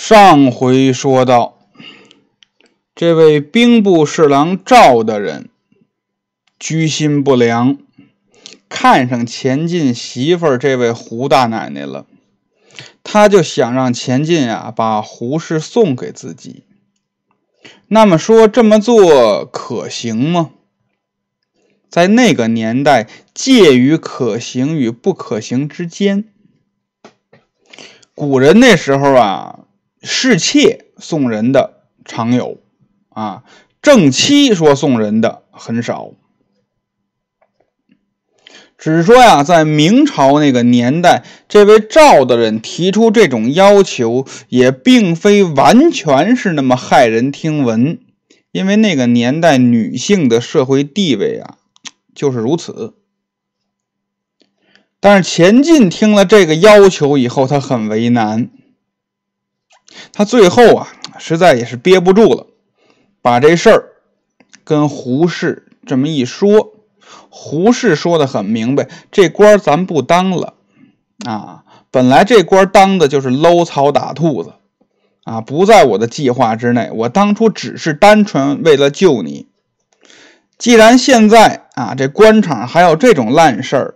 上回说到，这位兵部侍郎赵大人居心不良，看上钱进媳妇儿这位胡大奶奶了，他就想让钱进啊把胡氏送给自己。那么说这么做可行吗？在那个年代，介于可行与不可行之间。古人那时候啊。侍妾送人的常有，啊，正妻说送人的很少。只说呀，在明朝那个年代，这位赵大人提出这种要求，也并非完全是那么骇人听闻，因为那个年代女性的社会地位啊，就是如此。但是钱进听了这个要求以后，他很为难。他最后啊，实在也是憋不住了，把这事儿跟胡适这么一说。胡适说的很明白，这官咱不当了啊！本来这官当的就是搂草打兔子啊，不在我的计划之内。我当初只是单纯为了救你。既然现在啊，这官场还有这种烂事儿，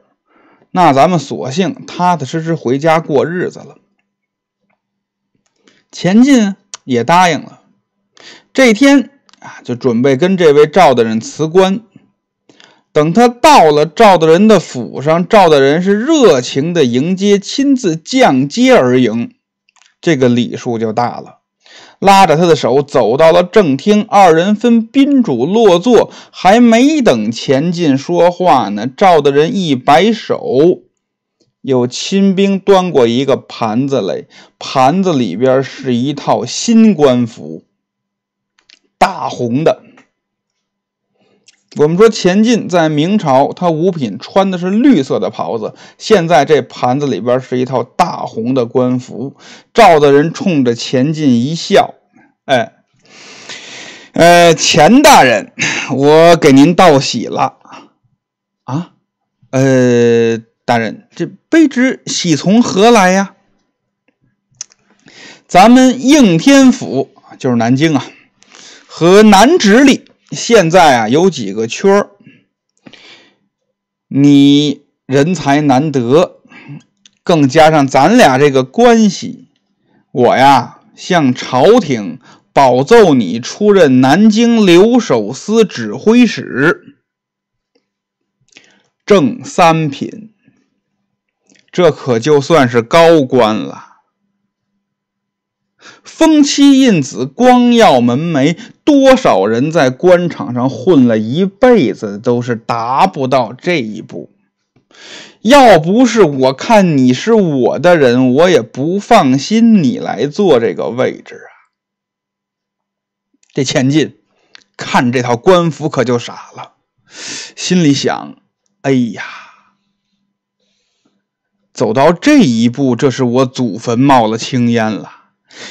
那咱们索性踏踏实实回家过日子了。钱进也答应了，这天啊，就准备跟这位赵大人辞官。等他到了赵大人的府上，赵大人是热情的迎接，亲自降阶而迎，这个礼数就大了。拉着他的手走到了正厅，二人分宾主落座，还没等钱进说话呢，赵大人一摆手。有亲兵端过一个盘子来，盘子里边是一套新官服，大红的。我们说钱进在明朝，他五品穿的是绿色的袍子，现在这盘子里边是一套大红的官服。赵大人冲着钱进一笑：“哎，呃，钱大人，我给您道喜了啊，呃。”大人，这卑职喜从何来呀？咱们应天府就是南京啊，和南直隶现在啊有几个缺儿。你人才难得，更加上咱俩这个关系，我呀向朝廷保奏你出任南京留守司指挥使，正三品。这可就算是高官了。封妻印子，光耀门楣，多少人在官场上混了一辈子，都是达不到这一步。要不是我看你是我的人，我也不放心你来做这个位置啊。这钱进看这套官服，可就傻了，心里想：哎呀！走到这一步，这是我祖坟冒了青烟了。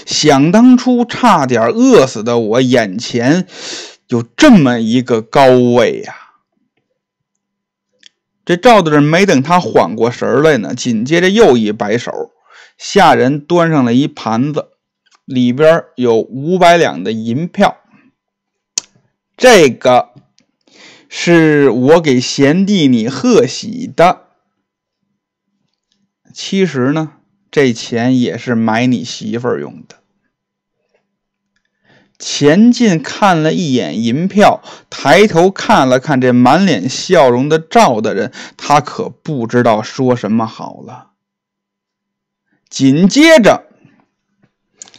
想当初差点饿死的我，眼前有这么一个高位呀！这赵大人没等他缓过神来呢，紧接着又一摆手，下人端上了一盘子，里边有五百两的银票。这个是我给贤弟你贺喜的。其实呢，这钱也是买你媳妇儿用的。钱进看了一眼银票，抬头看了看这满脸笑容的赵大人，他可不知道说什么好了。紧接着，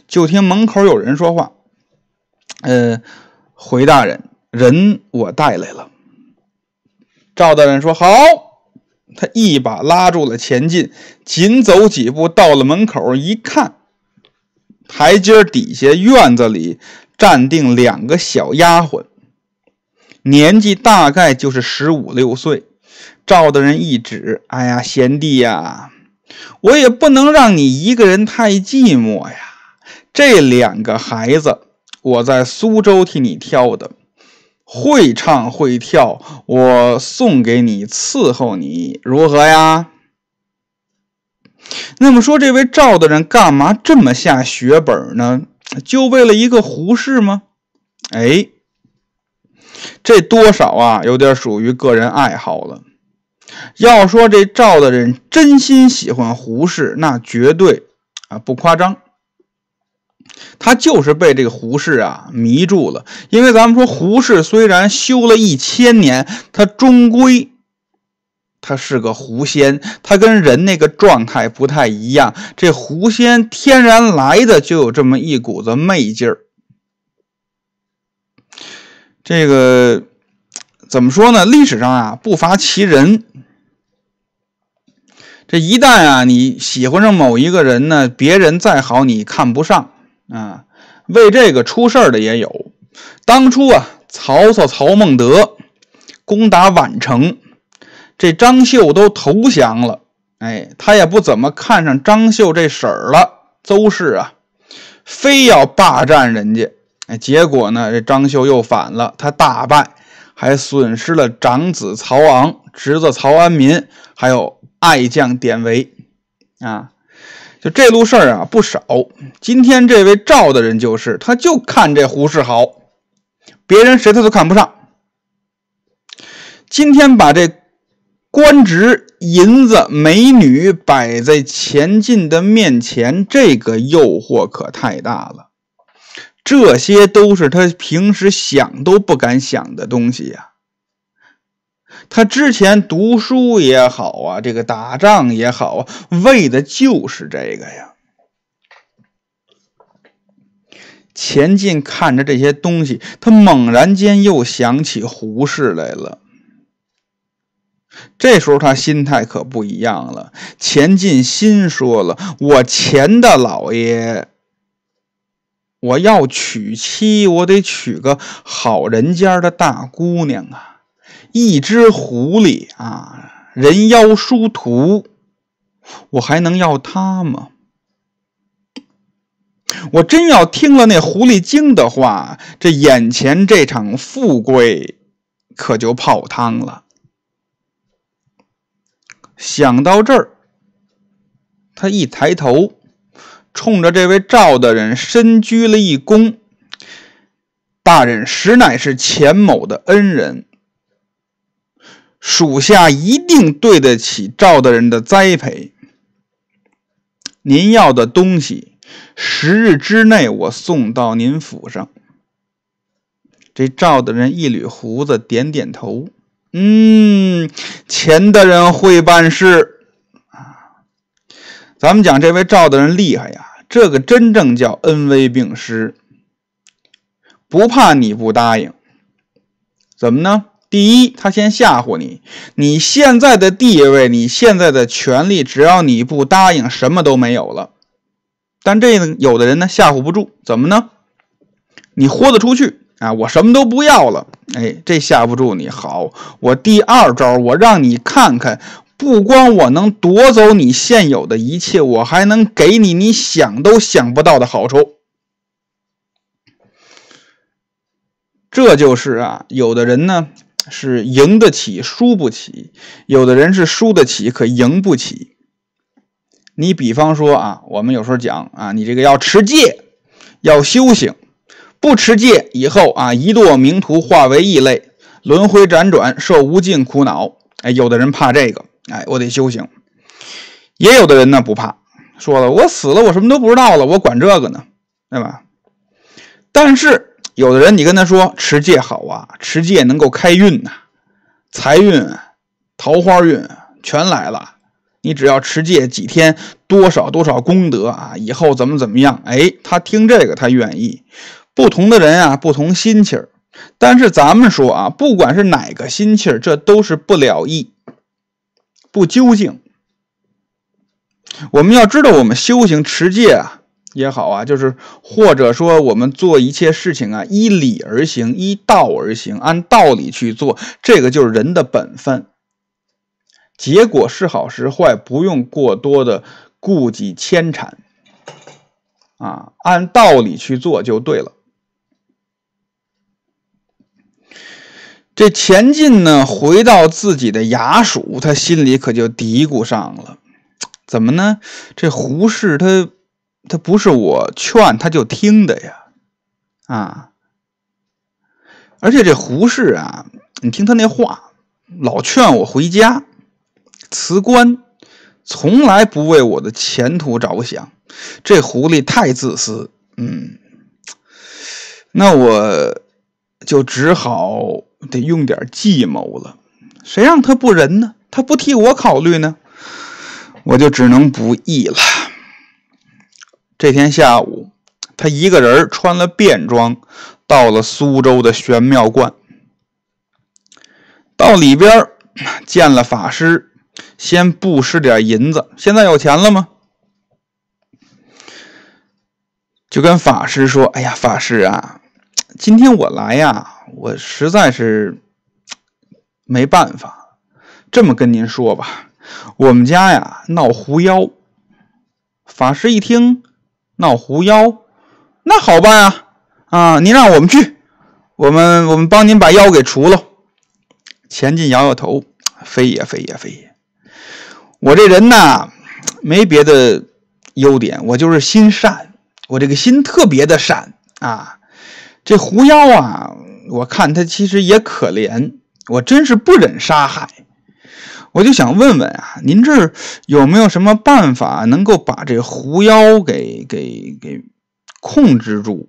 就听门口有人说话：“呃，回大人，人我带来了。”赵大人说：“好。”他一把拉住了钱进，紧走几步到了门口，一看，台阶底下院子里站定两个小丫鬟，年纪大概就是十五六岁。赵大人一指：“哎呀，贤弟呀，我也不能让你一个人太寂寞呀。这两个孩子，我在苏州替你挑的。”会唱会跳，我送给你伺候你，如何呀？那么说，这位赵大人干嘛这么下血本呢？就为了一个胡适吗？哎，这多少啊，有点属于个人爱好了。要说这赵大人真心喜欢胡适，那绝对啊不夸张。他就是被这个胡适啊迷住了。因为咱们说胡适虽然修了一千年，他终归。他是个狐仙，他跟人那个状态不太一样。这狐仙天然来的就有这么一股子媚劲儿。这个怎么说呢？历史上啊不乏其人。这一旦啊你喜欢上某一个人呢，别人再好你看不上啊，为这个出事儿的也有。当初啊，曹操曹孟德攻打宛城。这张绣都投降了，哎，他也不怎么看上张绣这婶儿了。邹氏啊，非要霸占人家，哎，结果呢，这张绣又反了，他大败，还损失了长子曹昂、侄子曹安民，还有爱将典韦啊。就这路事儿啊，不少。今天这位赵的人就是，他就看这胡适好，别人谁他都看不上。今天把这。官职、银子、美女摆在钱进的面前，这个诱惑可太大了。这些都是他平时想都不敢想的东西呀。他之前读书也好啊，这个打仗也好啊，为的就是这个呀。钱进看着这些东西，他猛然间又想起胡适来了。这时候他心态可不一样了。钱进心说了：“我钱大老爷，我要娶妻，我得娶个好人家的大姑娘啊！一只狐狸啊，人妖殊途，我还能要它吗？我真要听了那狐狸精的话，这眼前这场富贵可就泡汤了。”想到这儿，他一抬头，冲着这位赵大人深鞠了一躬：“大人实乃是钱某的恩人，属下一定对得起赵大人的栽培。您要的东西，十日之内我送到您府上。”这赵大人一捋胡子，点点头。嗯，钱大人会办事啊。咱们讲这位赵大人厉害呀，这个真正叫恩威并施，不怕你不答应。怎么呢？第一，他先吓唬你，你现在的地位，你现在的权利，只要你不答应，什么都没有了。但这呢有的人呢，吓唬不住，怎么呢？你豁得出去。啊，我什么都不要了，哎，这吓不住你。好，我第二招，我让你看看，不光我能夺走你现有的一切，我还能给你你想都想不到的好处。这就是啊，有的人呢是赢得起，输不起；有的人是输得起，可赢不起。你比方说啊，我们有时候讲啊，你这个要持戒，要修行。不持戒以后啊，一堕名途，化为异类，轮回辗转，受无尽苦恼。哎，有的人怕这个，哎，我得修行；也有的人呢不怕，说了我死了，我什么都不知道了，我管这个呢，对吧？但是有的人，你跟他说持戒好啊，持戒能够开运呐，财运、桃花运全来了。你只要持戒几天，多少多少功德啊，以后怎么怎么样？哎，他听这个他愿意。不同的人啊，不同心气儿。但是咱们说啊，不管是哪个心气儿，这都是不了义、不究竟。我们要知道，我们修行持戒啊也好啊，就是或者说我们做一切事情啊，依理而行，依道而行，按道理去做，这个就是人的本分。结果是好是坏，不用过多的顾忌牵缠啊，按道理去做就对了。这钱进呢，回到自己的衙署，他心里可就嘀咕上了：怎么呢？这胡适他他不是我劝他就听的呀，啊！而且这胡适啊，你听他那话，老劝我回家辞官，从来不为我的前途着想。这狐狸太自私，嗯，那我就只好得用点计谋了。谁让他不仁呢？他不替我考虑呢？我就只能不义了。这天下午，他一个人穿了便装。到了苏州的玄妙观，到里边见了法师，先布施点银子。现在有钱了吗？就跟法师说：“哎呀，法师啊，今天我来呀，我实在是没办法。这么跟您说吧，我们家呀闹狐妖。”法师一听，闹狐妖，那好办啊。啊，您让我们去，我们我们帮您把妖给除了。钱进摇摇头，非也非也非也。我这人呐，没别的优点，我就是心善，我这个心特别的善啊。这狐妖啊，我看他其实也可怜，我真是不忍杀害。我就想问问啊，您这儿有没有什么办法能够把这狐妖给给给控制住？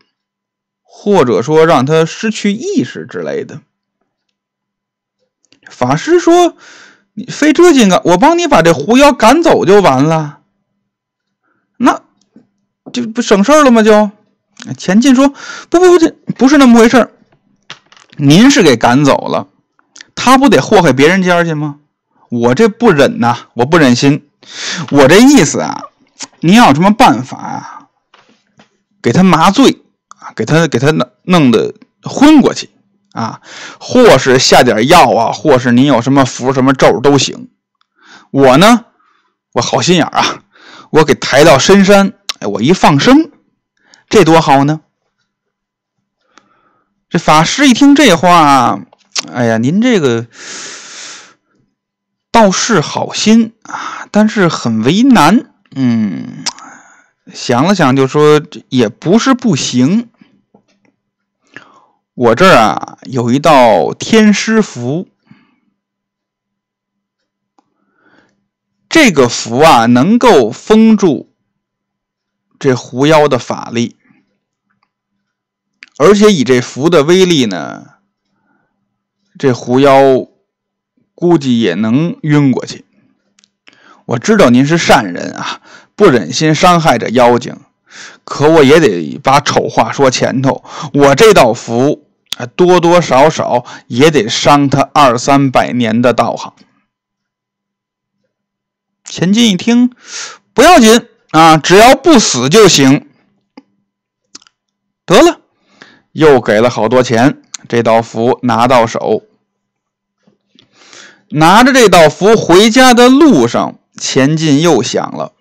或者说让他失去意识之类的。法师说：“你费这劲干，我帮你把这狐妖赶走就完了，那就不省事了吗？”就钱进说：“不不不，这不是那么回事您是给赶走了，他不得祸害别人家去吗？我这不忍呐，我不忍心。我这意思啊，您有什么办法啊？给他麻醉啊。”给他给他弄弄得昏过去啊，或是下点药啊，或是您有什么符什么咒都行。我呢，我好心眼啊，我给抬到深山，哎，我一放生，这多好呢。这法师一听这话，哎呀，您这个倒是好心啊，但是很为难。嗯，想了想就说，也不是不行。我这儿啊有一道天师符，这个符啊能够封住这狐妖的法力，而且以这符的威力呢，这狐妖估计也能晕过去。我知道您是善人啊，不忍心伤害这妖精。可我也得把丑话说前头，我这道符，多多少少也得伤他二三百年的道行。钱进一听，不要紧啊，只要不死就行。得了，又给了好多钱，这道符拿到手。拿着这道符回家的路上，钱进又想了。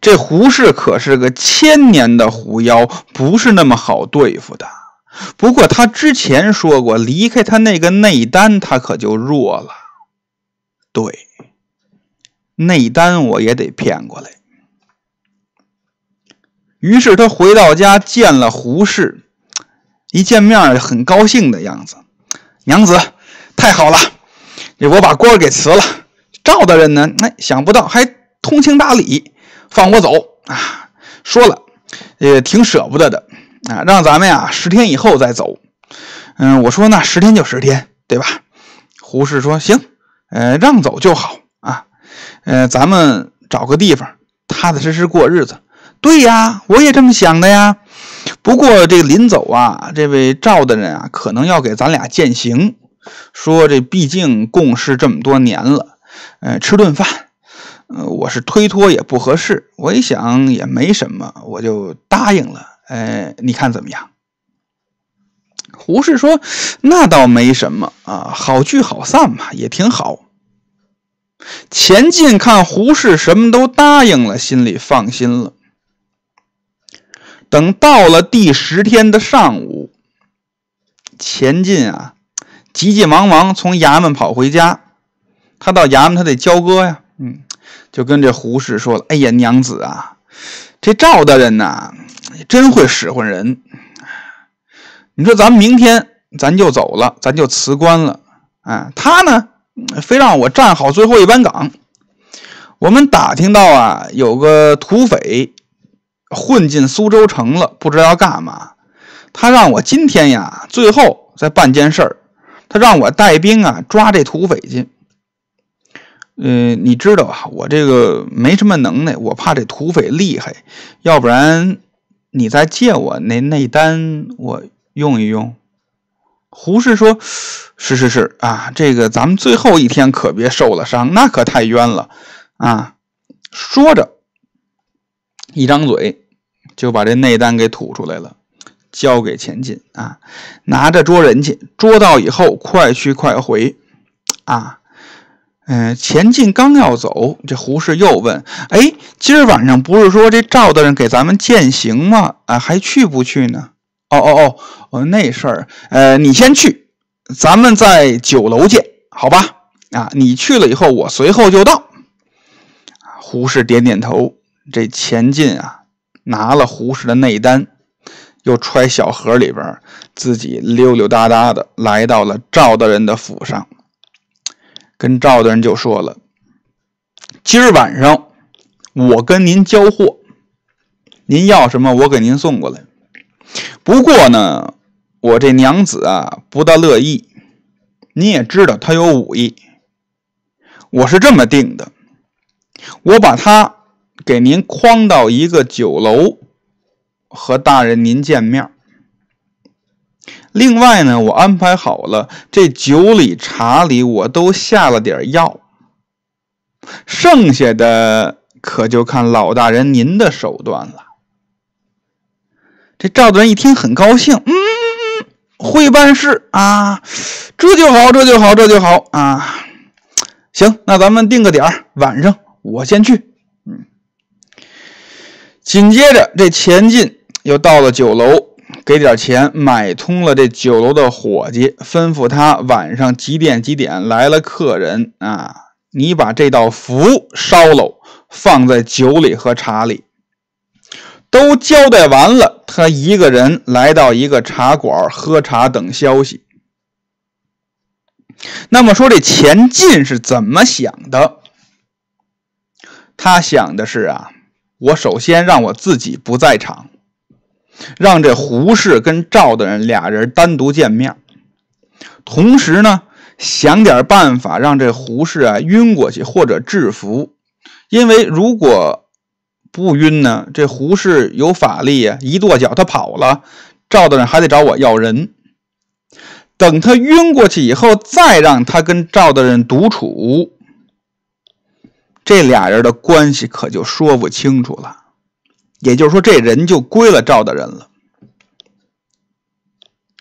这胡适可是个千年的狐妖，不是那么好对付的。不过他之前说过，离开他那个内丹，他可就弱了。对，内丹我也得骗过来。于是他回到家见了胡适，一见面很高兴的样子。娘子，太好了，我把官给辞了。赵大人呢？哎，想不到还通情达理。放我走啊！说了，也挺舍不得的啊，让咱们呀十天以后再走。嗯，我说那十天就十天，对吧？胡适说行，呃，让走就好啊。呃，咱们找个地方踏踏实实过日子。对呀，我也这么想的呀。不过这临走啊，这位赵大人啊，可能要给咱俩践行，说这毕竟共事这么多年了，呃，吃顿饭。呃，我是推脱也不合适，我一想也没什么，我就答应了。哎，你看怎么样？胡适说：“那倒没什么啊，好聚好散嘛，也挺好。”钱进看胡适什么都答应了，心里放心了。等到了第十天的上午，钱进啊，急急忙忙从衙门跑回家。他到衙门，他得交割呀，嗯。就跟这胡氏说了：“哎呀，娘子啊，这赵大人呐，真会使唤人。你说咱们明天咱就走了，咱就辞官了。啊，他呢，非让我站好最后一班岗。我们打听到啊，有个土匪混进苏州城了，不知道干嘛。他让我今天呀，最后再办件事儿。他让我带兵啊，抓这土匪去。”嗯，你知道啊，我这个没什么能耐，我怕这土匪厉害，要不然你再借我那内丹，我用一用。胡适说：“是是是啊，这个咱们最后一天可别受了伤，那可太冤了啊。”说着，一张嘴就把这内丹给吐出来了，交给钱进啊，拿着捉人去，捉到以后快去快回啊。嗯，钱进刚要走，这胡适又问：“哎，今儿晚上不是说这赵大人给咱们饯行吗？啊，还去不去呢？”“哦哦哦，哦，那事儿，呃，你先去，咱们在酒楼见，好吧？啊，你去了以后，我随后就到。”胡适点点头。这钱进啊，拿了胡适的内丹，又揣小盒里边，自己溜溜达达的来到了赵大人的府上。跟赵大人就说了：“今儿晚上我跟您交货，您要什么我给您送过来。不过呢，我这娘子啊不大乐意。你也知道她有武艺，我是这么定的：我把她给您诓到一个酒楼，和大人您见面。”另外呢，我安排好了，这酒里茶里我都下了点药，剩下的可就看老大人您的手段了。这赵大人一听很高兴，嗯，会办事啊，这就好，这就好，这就好啊。行，那咱们定个点儿，晚上我先去。嗯，紧接着这钱进又到了酒楼。给点钱买通了这酒楼的伙计，吩咐他晚上几点几点来了客人啊，你把这道符烧了，放在酒里和茶里。都交代完了，他一个人来到一个茶馆喝茶等消息。那么说这钱进是怎么想的？他想的是啊，我首先让我自己不在场。让这胡适跟赵大人俩人单独见面，同时呢，想点办法让这胡适啊晕过去或者制服，因为如果不晕呢，这胡适有法力啊，一跺脚他跑了，赵大人还得找我要人。等他晕过去以后，再让他跟赵大人独处，这俩人的关系可就说不清楚了。也就是说，这人就归了赵大人了。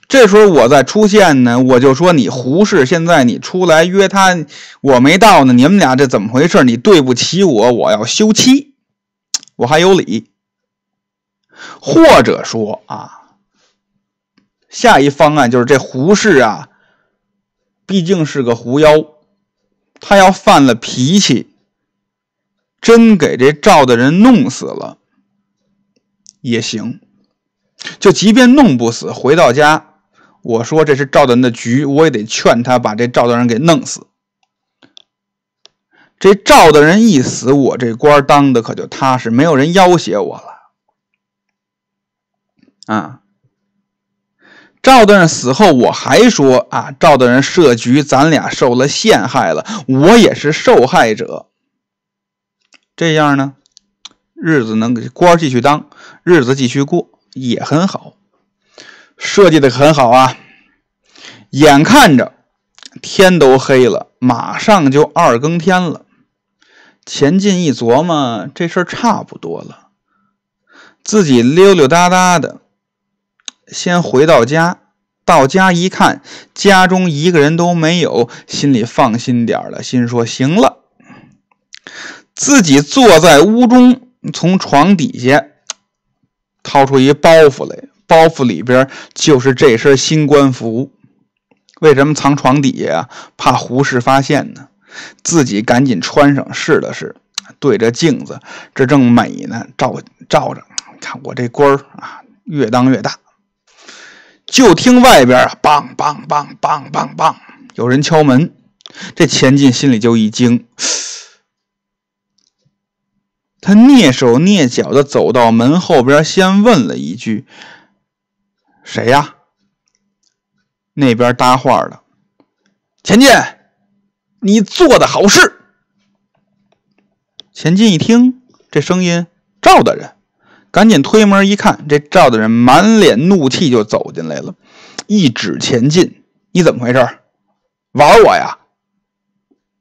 这时候我再出现呢，我就说你胡适，现在你出来约他，我没到呢。你们俩这怎么回事？你对不起我，我要休妻，我还有理。或者说啊，下一方案就是这胡适啊，毕竟是个狐妖，他要犯了脾气，真给这赵大人弄死了。也行，就即便弄不死，回到家，我说这是赵大人的局，我也得劝他把这赵大人给弄死。这赵大人一死，我这官当的可就踏实，没有人要挟我了。啊，赵大人死后，我还说啊，赵大人设局，咱俩受了陷害了，我也是受害者。这样呢？日子能给官继续当，日子继续过也很好，设计的很好啊！眼看着天都黑了，马上就二更天了。钱进一琢磨，这事儿差不多了，自己溜溜达达的，先回到家。到家一看，家中一个人都没有，心里放心点了，心说：行了，自己坐在屋中。从床底下掏出一包袱来，包袱里边就是这身新官服。为什么藏床底下啊？怕胡适发现呢。自己赶紧穿上试了试，对着镜子，这正美呢，照照着，看我这官儿啊，越当越大。就听外边啊，梆梆梆梆梆梆，有人敲门。这钱进心里就一惊，他蹑手蹑脚的走到门后边，先问了一句：“谁呀？”那边搭话的：“钱进，你做的好事。”钱进一听这声音，赵大人，赶紧推门一看，这赵大人满脸怒气就走进来了，一指钱进：“你怎么回事？玩我呀？”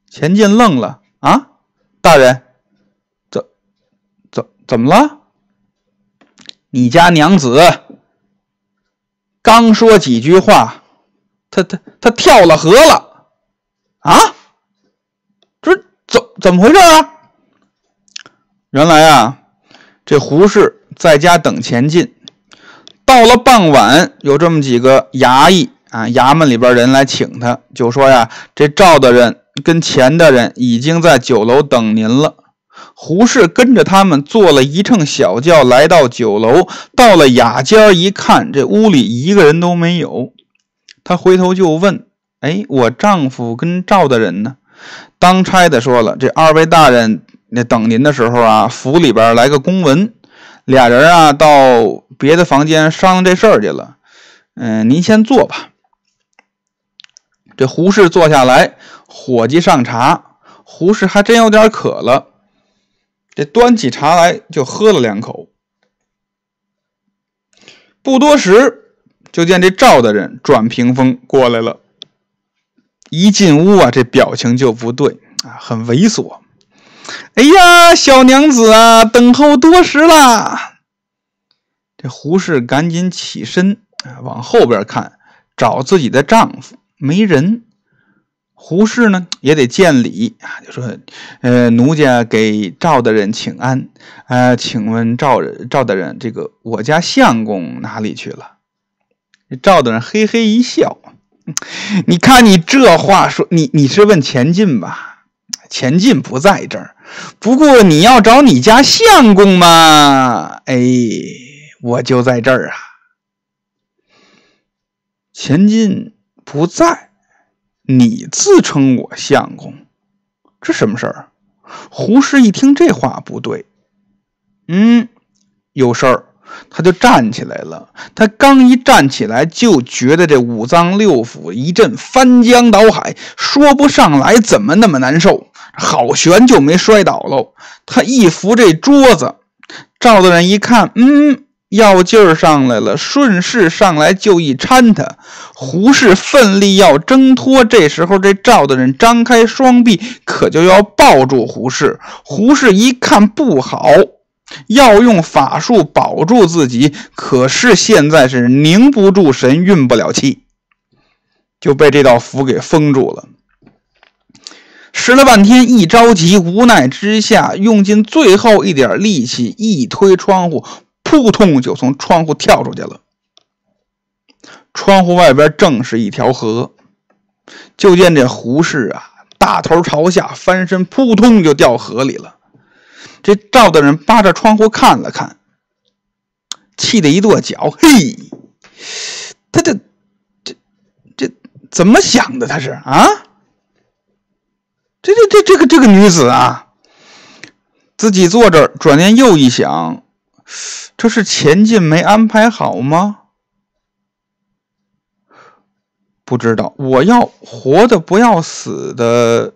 钱进愣了啊，大人，怎么了？你家娘子刚说几句话，他他他跳了河了啊？这怎怎么回事啊？原来啊，这胡氏在家等钱进，到了傍晚，有这么几个衙役啊，衙门里边人来请他，就说呀，这赵大人。跟钱大人已经在酒楼等您了。胡氏跟着他们坐了一乘小轿来到酒楼，到了雅间一看，这屋里一个人都没有。他回头就问：“哎，我丈夫跟赵大人呢？”当差的说了：“这二位大人那等您的时候啊，府里边来个公文，俩人啊到别的房间商量这事儿去了。嗯，您先坐吧。”这胡氏坐下来。伙计上茶，胡适还真有点渴了，这端起茶来就喝了两口。不多时，就见这赵大人转屏风过来了。一进屋啊，这表情就不对啊，很猥琐。哎呀，小娘子啊，等候多时啦！这胡适赶紧起身啊，往后边看，找自己的丈夫，没人。胡适呢也得见礼啊，就说：“呃，奴家给赵大人请安。呃，请问赵赵大人，这个我家相公哪里去了？”赵大人嘿嘿一笑：“你看你这话说，你你是问钱进吧？钱进不在这儿。不过你要找你家相公嘛，哎，我就在这儿啊。钱进不在。”你自称我相公，这什么事儿？胡适一听这话不对，嗯，有事儿，他就站起来了。他刚一站起来，就觉得这五脏六腑一阵翻江倒海，说不上来怎么那么难受。好悬就没摔倒喽。他一扶这桌子，赵大人一看，嗯。药劲儿上来了，顺势上来就一搀他。胡适奋力要挣脱，这时候这赵大人张开双臂，可就要抱住胡适。胡适一看不好，要用法术保住自己，可是现在是凝不住神，运不了气，就被这道符给封住了。使了半天，一着急，无奈之下，用尽最后一点力气，一推窗户。扑通就从窗户跳出去了。窗户外边正是一条河，就见这胡适啊，大头朝下翻身，扑通就掉河里了。这赵大人扒着窗户看了看，气得一跺脚：“嘿，他这这这怎么想的？他是啊？这这这这个这个女子啊，自己坐这儿，转念又一想。”这是钱进没安排好吗？不知道。我要活的不要死的，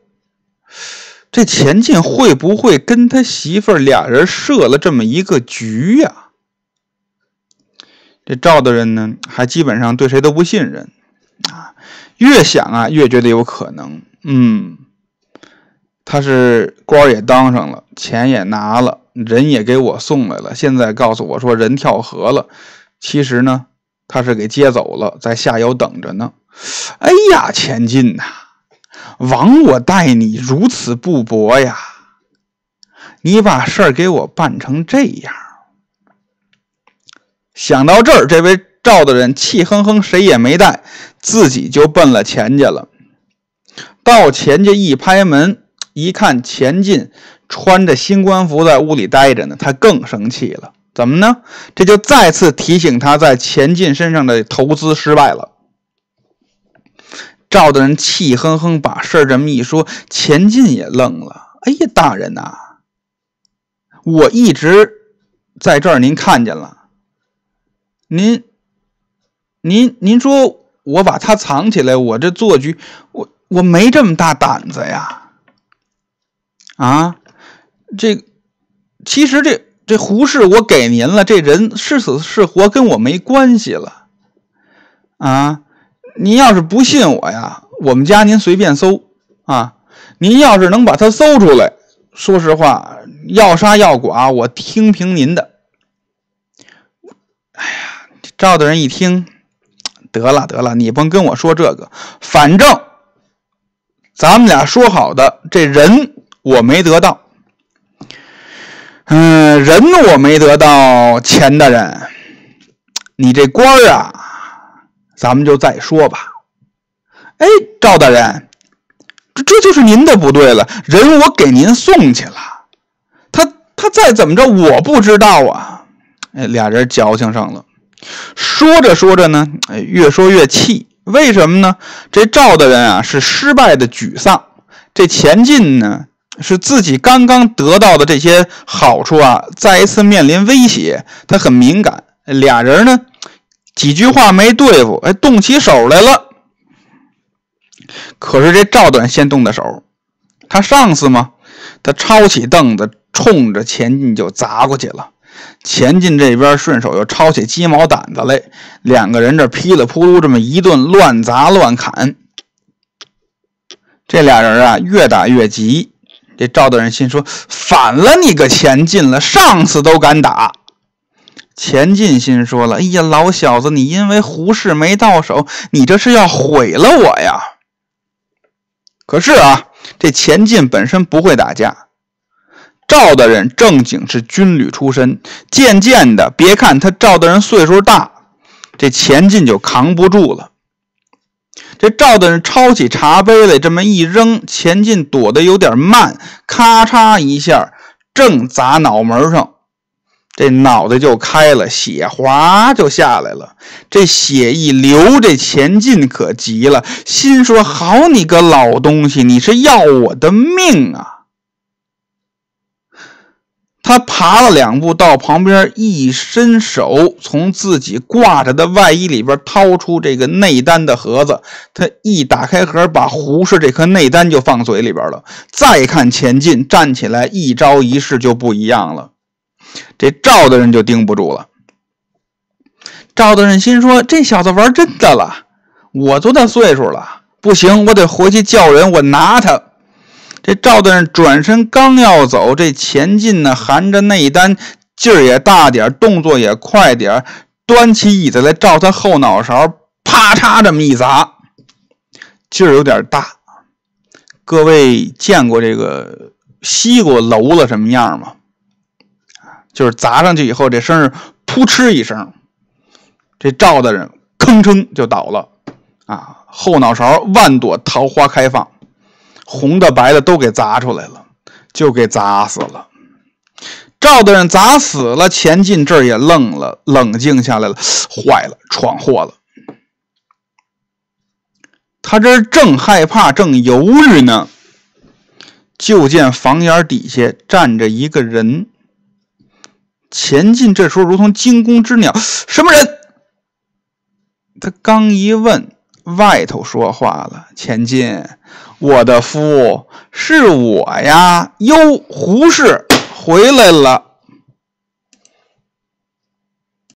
这钱进会不会跟他媳妇儿俩人设了这么一个局呀？这赵大人呢，还基本上对谁都不信任啊。越想啊，越觉得有可能。嗯，他是官也当上了，钱也拿了。人也给我送来了，现在告诉我说人跳河了。其实呢，他是给接走了，在下游等着呢。哎呀，钱进呐，枉我待你如此不薄呀！你把事儿给我办成这样。想到这儿，这位赵大人气哼哼，谁也没带，自己就奔了钱家了。到钱家一拍门。一看钱进穿着新官服在屋里待着呢，他更生气了。怎么呢？这就再次提醒他在钱进身上的投资失败了。赵大人气哼哼把事儿这么一说，钱进也愣了。哎呀，大人呐，我一直在这儿，您看见了。您，您，您说我把他藏起来，我这做局，我我没这么大胆子呀。啊，这其实这这胡氏我给您了，这人是死是活跟我没关系了。啊，您要是不信我呀，我们家您随便搜啊。您要是能把他搜出来，说实话，要杀要剐，我听凭您的。哎呀，赵大人一听，得了得了，你甭跟我说这个，反正咱们俩说好的，这人。我没得到，嗯，人我没得到，钱大人，你这官儿啊，咱们就再说吧。哎，赵大人，这这就是您的不对了，人我给您送去了，他他再怎么着，我不知道啊。哎，俩人矫情上了，说着说着呢，哎，越说越气，为什么呢？这赵大人啊，是失败的沮丧，这钱进呢？是自己刚刚得到的这些好处啊，再一次面临威胁，他很敏感。俩人呢，几句话没对付，哎，动起手来了。可是这赵短先动的手，他上司嘛，他抄起凳子冲着钱进就砸过去了。钱进这边顺手又抄起鸡毛掸子来，两个人这噼里扑噜这么一顿乱砸乱砍。这俩人啊，越打越急。这赵大人心说：“反了你个钱进了，上次都敢打。”钱进心说了：“哎呀，老小子，你因为胡氏没到手，你这是要毁了我呀！”可是啊，这钱进本身不会打架，赵大人正经是军旅出身，渐渐的，别看他赵大人岁数大，这钱进就扛不住了。这赵大人抄起茶杯来，这么一扔，钱进躲得有点慢，咔嚓一下，正砸脑门上，这脑袋就开了，血哗就下来了。这血一流，这钱进可急了，心说：“好你个老东西，你是要我的命啊！”他爬了两步，到旁边一伸手，从自己挂着的外衣里边掏出这个内丹的盒子。他一打开盒，把胡氏这颗内丹就放嘴里边了。再看钱进站起来，一招一式就不一样了。这赵大人就盯不住了。赵大人心说：这小子玩真的了，我多大岁数了？不行，我得回去叫人，我拿他。这赵大人转身刚要走，这钱进呢含着内丹，劲儿也大点动作也快点端起椅子来照他后脑勺，啪嚓这么一砸，劲儿有点大。各位见过这个西瓜楼了什么样吗？就是砸上去以后，这声儿扑哧一声，这赵大人吭哧就倒了，啊，后脑勺万朵桃花开放。红的白的都给砸出来了，就给砸死了。赵大人砸死了，钱进这儿也愣了，冷静下来了，坏了，闯祸了。他这正害怕，正犹豫呢，就见房檐底下站着一个人。钱进这时候如同惊弓之鸟，什么人？他刚一问。外头说话了，钱进，我的夫是我呀！哟，胡适回来了。